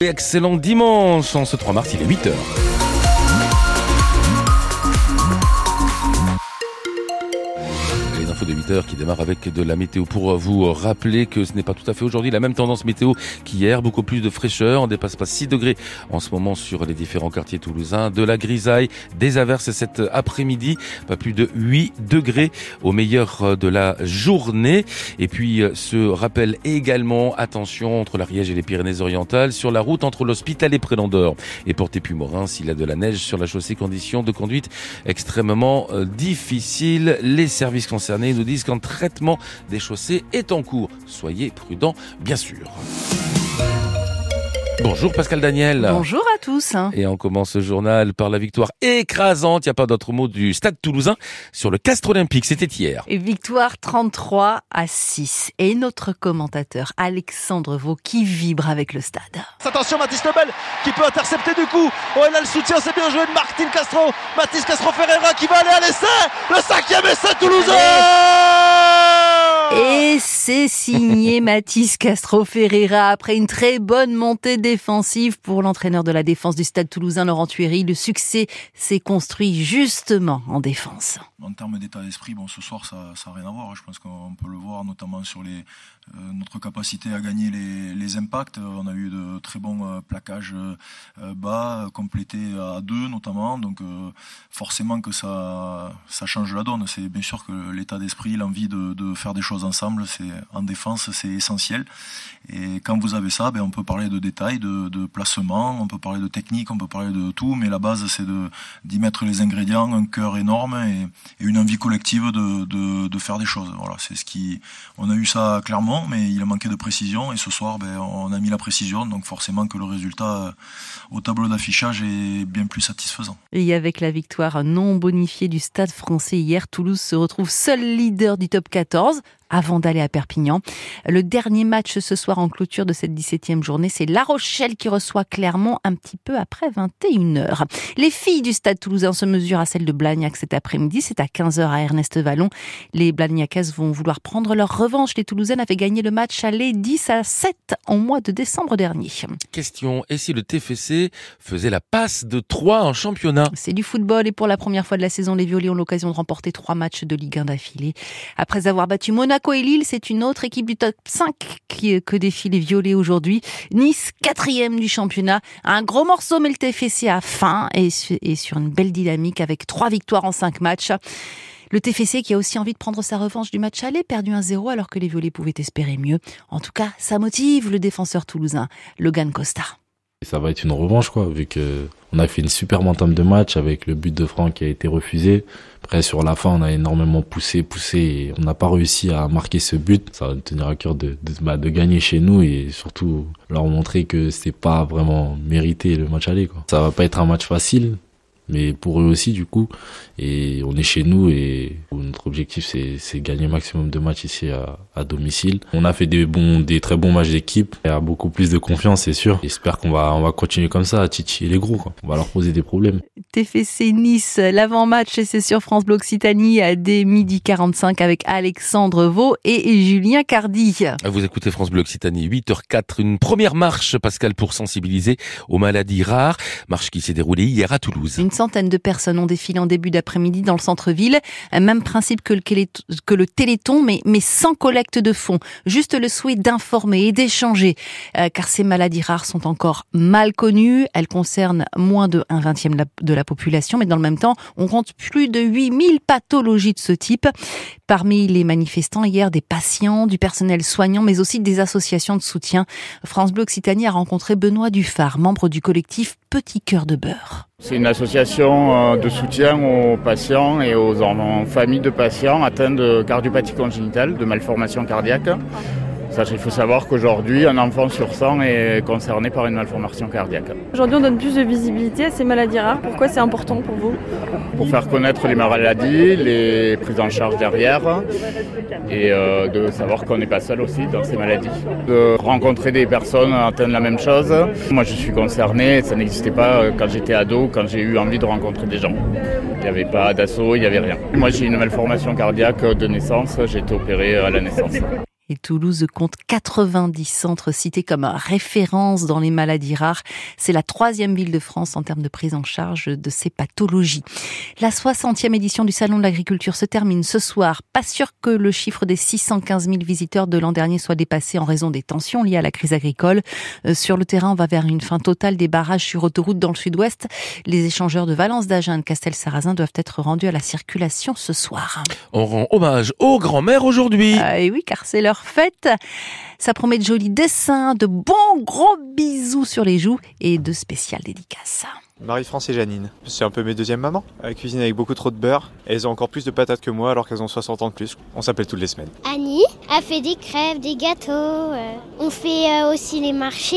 Excellent dimanche, en ce 3 mars, il est 8h. De 8 qui démarre avec de la météo pour vous rappeler que ce n'est pas tout à fait aujourd'hui la même tendance météo qu'hier, beaucoup plus de fraîcheur, on dépasse pas 6 degrés en ce moment sur les différents quartiers toulousains, de la grisaille, des averses cet après-midi, pas plus de 8 degrés au meilleur de la journée. Et puis ce rappel également attention entre l'Ariège et les Pyrénées-Orientales sur la route entre l'hôpital et Prélandeur et Porté-Pumorin s'il y a de la neige sur la chaussée conditions de conduite extrêmement euh, difficiles les services concernés disent qu'un traitement des chaussées est en cours. Soyez prudents, bien sûr. Bonjour Pascal Daniel. Bonjour à tous. Et on commence ce journal par la victoire écrasante, il n'y a pas d'autre mot, du Stade toulousain sur le Castre Olympique. C'était hier. Et victoire 33 à 6. Et notre commentateur Alexandre Vaux qui vibre avec le stade. Attention Mathis Lebel qui peut intercepter du coup. Oh il a le soutien, c'est bien joué de Martin Castro. Mathis Castro Ferreira qui va aller à l'essai. Le cinquième essai toulousain et c'est signé Mathis Castro Ferreira après une très bonne montée défensive pour l'entraîneur de la défense du Stade Toulousain Laurent Tuéry. Le succès s'est construit justement en défense. En termes d'état d'esprit, bon, ce soir ça n'a rien à voir. Je pense qu'on peut le voir notamment sur les, euh, notre capacité à gagner les, les, impacts. On a eu de très bons euh, plaquages euh, bas, complétés à deux notamment. Donc forcément que ça, ça change la donne. C'est bien sûr que l'état d'esprit, l'envie de, de faire des choses ensemble, c'est en défense, c'est essentiel. Et quand vous avez ça, ben, on peut parler de détails, de, de, placement, on peut parler de technique, on peut parler de tout, mais la base, c'est d'y mettre les ingrédients, un cœur énorme et, une envie collective de, de, de, faire des choses. Voilà, c'est ce qui, on a eu ça clairement, mais il a manqué de précision. Et ce soir, ben, on a mis la précision, donc forcément que le résultat euh, au tableau d'affichage est bien plus satisfaisant. Et avec la victoire non bonifiée du Stade Français hier, Toulouse se retrouve seul leader du top 14 avant d'aller à Perpignan. Le dernier match ce soir en clôture de cette 17e journée, c'est La Rochelle qui reçoit Clermont un petit peu après 21h. Les filles du Stade toulousain se mesurent à celles de Blagnac cet après-midi. C'est à 15h à Ernest Vallon. Les Blagnacaises vont vouloir prendre leur revanche. Les Toulousaines avaient gagné le match aller 10 à 7 en mois de décembre dernier. Question, et si le TFC faisait la passe de 3 en championnat? C'est du football et pour la première fois de la saison, les Violets ont l'occasion de remporter trois matchs de Ligue 1 d'affilée. Après avoir battu Monaco, Monaco c'est une autre équipe du top 5 qui, que défie les violets aujourd'hui. Nice, quatrième du championnat. Un gros morceau, mais le TFC a faim et, et sur une belle dynamique avec trois victoires en cinq matchs. Le TFC qui a aussi envie de prendre sa revanche du match aller, perdu 1-0 alors que les violets pouvaient espérer mieux. En tout cas, ça motive le défenseur toulousain, Logan Costa. Ça va être une revanche, quoi, vu que on a fait une super entame de match avec le but de Franck qui a été refusé. Après, sur la fin, on a énormément poussé, poussé et on n'a pas réussi à marquer ce but. Ça va nous tenir à cœur de, de, bah, de gagner chez nous et surtout leur montrer que c'est pas vraiment mérité le match aller, quoi. Ça va pas être un match facile, mais pour eux aussi du coup. Et on est chez nous et notre objectif c'est gagner maximum de matchs ici à, à, domicile. On a fait des bons, des très bons matchs d'équipe. Il y a beaucoup plus de confiance, c'est sûr. J'espère qu'on va, on va continuer comme ça à titiller les gros. Quoi. On va leur poser des problèmes. TFC Nice, l'avant-match c'est sur France Bleu Occitanie à dès midi 45 avec Alexandre Vaux et Julien Cardi. Vous écoutez France Bleu Occitanie 8h04, une première marche Pascal pour sensibiliser aux maladies rares. Marche qui s'est déroulée hier à Toulouse centaines de personnes ont défilé en début d'après-midi dans le centre-ville. Même principe que le, téléthon, mais, sans collecte de fonds. Juste le souhait d'informer et d'échanger. Euh, car ces maladies rares sont encore mal connues. Elles concernent moins de un vingtième de la population, mais dans le même temps, on compte plus de 8000 pathologies de ce type. Parmi les manifestants hier, des patients, du personnel soignant, mais aussi des associations de soutien. France Bleu Occitanie a rencontré Benoît Dufard, membre du collectif Petit Cœur de Beurre. C'est une association euh, de soutien aux patients et aux familles de patients atteints de cardiopathie congénitale, de malformation cardiaque il faut savoir qu'aujourd'hui, un enfant sur 100 est concerné par une malformation cardiaque. Aujourd'hui, on donne plus de visibilité à ces maladies rares. Pourquoi c'est important pour vous Pour faire connaître les maladies, les prises en charge derrière et euh, de savoir qu'on n'est pas seul aussi dans ces maladies. De rencontrer des personnes atteintes de la même chose. Moi, je suis concerné, ça n'existait pas euh, quand j'étais ado, quand j'ai eu envie de rencontrer des gens. Il n'y avait pas d'assaut, il n'y avait rien. Moi, j'ai une malformation cardiaque de naissance, j'ai été opéré à la naissance. Et Toulouse compte 90 centres cités comme référence dans les maladies rares. C'est la troisième ville de France en termes de prise en charge de ces pathologies. La 60e édition du Salon de l'agriculture se termine ce soir. Pas sûr que le chiffre des 615 000 visiteurs de l'an dernier soit dépassé en raison des tensions liées à la crise agricole. Euh, sur le terrain, on va vers une fin totale des barrages sur autoroute dans le sud-ouest. Les échangeurs de Valence d'Agen et de Castel-Sarrazin doivent être rendus à la circulation ce soir. On rend hommage aux grands-mères aujourd'hui. Ah, et oui, car c'est leur fête. Ça promet de jolis dessins, de bons gros bisous sur les joues et de spéciales dédicaces. Marie-France et Janine. C'est un peu mes deuxièmes mamans. Elles cuisinent avec beaucoup trop de beurre. Elles ont encore plus de patates que moi alors qu'elles ont 60 ans de plus. On s'appelle toutes les semaines. Annie a fait des crêpes, des gâteaux. euh, On fait euh, aussi les marchés.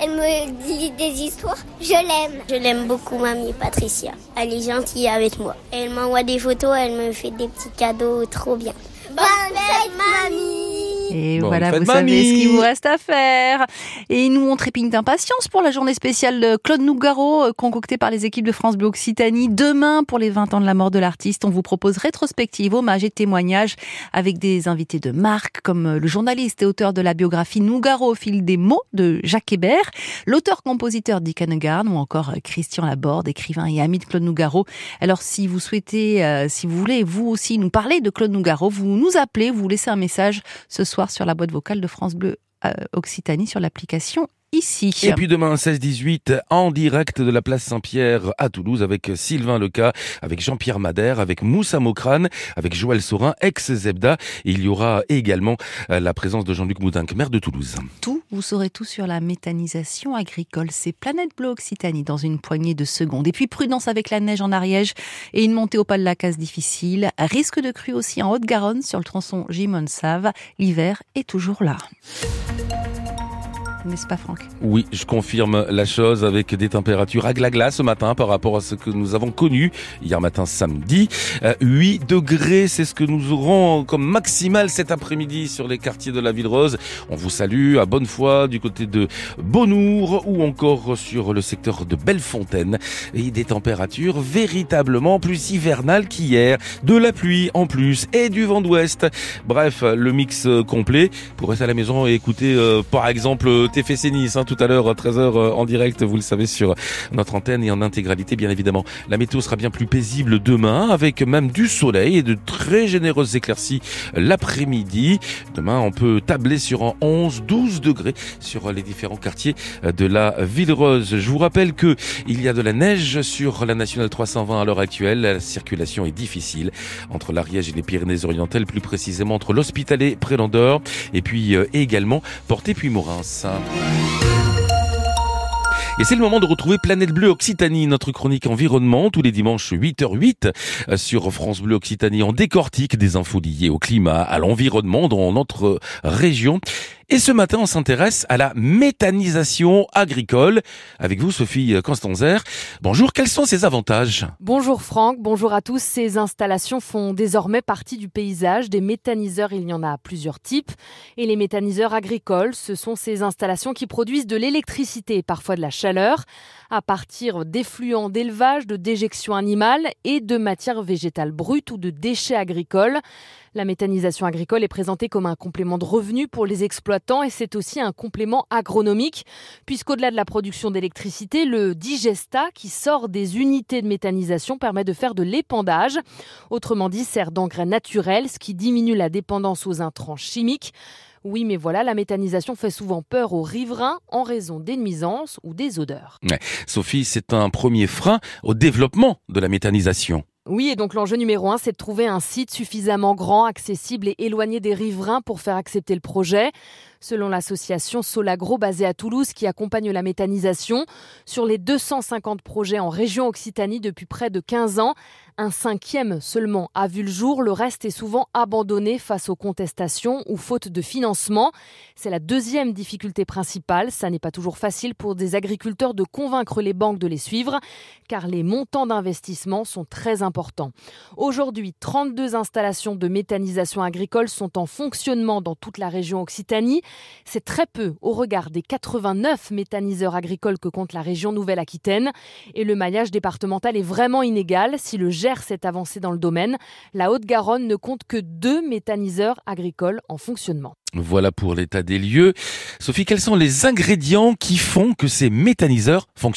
Elle me dit des histoires. Je l'aime. Je l'aime beaucoup, mamie Patricia. Elle est gentille avec moi. Elle m'envoie des photos, elle me fait des petits cadeaux trop bien. Bonne fête, mamie Et voilà, vous savez mamie. ce qu'il vous reste à faire. Et nous, on trépigne d'impatience pour la journée spéciale de Claude Nougaro, euh, concoctée par les équipes de France Bleu Occitanie. Demain, pour les 20 ans de la mort de l'artiste, on vous propose rétrospective, hommage et témoignages avec des invités de marque, comme euh, le journaliste et auteur de la biographie Nougaro au fil des mots de Jacques Hébert, l'auteur-compositeur Dick Hannegarn ou encore euh, Christian Laborde, écrivain et ami de Claude Nougaro. Alors, si vous souhaitez, euh, si vous voulez, vous aussi, nous parler de Claude Nougaro, vous nous appelez, vous laissez un message ce soir sur la boîte vocale de France Bleu euh, Occitanie sur l'application ici. Et puis demain 16-18 en direct de la place Saint-Pierre à Toulouse avec Sylvain Leca, avec Jean-Pierre Madère, avec Moussa Mokrane, avec Joël Saurin, ex-Zebda. Il y aura également euh, la présence de Jean-Luc Moudinque, maire de Toulouse. tout, vous saurez tout sur la méthanisation agricole. C'est Planète Bleu Occitanie dans une poignée de secondes. Et puis prudence avec la neige en Ariège et une montée au pas de la case difficile. Risque de crue aussi en Haute-Garonne sur le tronçon Gimone-Save. L'hiver est toujours là. Pas Franck Oui, je confirme la chose avec des températures à glagla ce matin par rapport à ce que nous avons connu hier matin samedi. Euh, 8 degrés, c'est ce que nous aurons comme maximal cet après-midi sur les quartiers de la Ville Rose. On vous salue à bonne foi du côté de Bonour ou encore sur le secteur de Bellefontaine. Et des températures véritablement plus hivernales qu'hier. De la pluie en plus et du vent d'ouest. Bref, le mix euh, complet pour rester à la maison et écouter euh, par exemple TFC Nice hein, tout à l'heure 13h en direct, vous le savez sur notre antenne et en intégralité bien évidemment. La météo sera bien plus paisible demain avec même du soleil et de très généreuses éclaircies l'après-midi. Demain, on peut tabler sur un 11-12 degrés sur les différents quartiers de la Ville Rose. Je vous rappelle que il y a de la neige sur la nationale 320 à l'heure actuelle. La circulation est difficile entre l'Ariège et les Pyrénées-Orientales, plus précisément entre l'Hospitalet, Prélandeur et puis euh, également Porté puis Morins. Et c'est le moment de retrouver Planète Bleue Occitanie, notre chronique environnement, tous les dimanches 8h08 euh, sur France Bleu Occitanie. On décortique des infos liées au climat, à l'environnement dans notre région. Et ce matin, on s'intéresse à la méthanisation agricole. Avec vous, Sophie Constanzer. Bonjour, quels sont ses avantages? Bonjour Franck, bonjour à tous. Ces installations font désormais partie du paysage. Des méthaniseurs, il y en a plusieurs types. Et les méthaniseurs agricoles, ce sont ces installations qui produisent de l'électricité et parfois de la chaleur à partir d'effluents d'élevage, de déjections animales et de matières végétales brutes ou de déchets agricoles. La méthanisation agricole est présentée comme un complément de revenu pour les exploitants et c'est aussi un complément agronomique puisqu'au-delà de la production d'électricité, le digesta qui sort des unités de méthanisation permet de faire de l'épandage. Autrement dit, sert d'engrais naturel, ce qui diminue la dépendance aux intrants chimiques. Oui, mais voilà, la méthanisation fait souvent peur aux riverains en raison des nuisances ou des odeurs. Sophie, c'est un premier frein au développement de la méthanisation. Oui, et donc l'enjeu numéro un, c'est de trouver un site suffisamment grand, accessible et éloigné des riverains pour faire accepter le projet. Selon l'association Solagro basée à Toulouse qui accompagne la méthanisation, sur les 250 projets en région Occitanie depuis près de 15 ans, Un cinquième seulement a vu le jour, le reste est souvent abandonné face aux contestations ou faute de financement. C'est la deuxième difficulté principale. Ça n'est pas toujours facile pour des agriculteurs de convaincre les banques de les suivre, car les montants d'investissement sont très importants. Aujourd'hui, 32 installations de méthanisation agricole sont en fonctionnement dans toute la région Occitanie. C'est très peu au regard des 89 méthaniseurs agricoles que compte la région Nouvelle-Aquitaine. Et le maillage départemental est vraiment inégal. Si le Gers s'est avancé dans le domaine, la Haute-Garonne ne compte que deux méthaniseurs agricoles en fonctionnement. Voilà pour l'état des lieux. Sophie, quels sont les ingrédients qui font que ces méthaniseurs fonctionnent?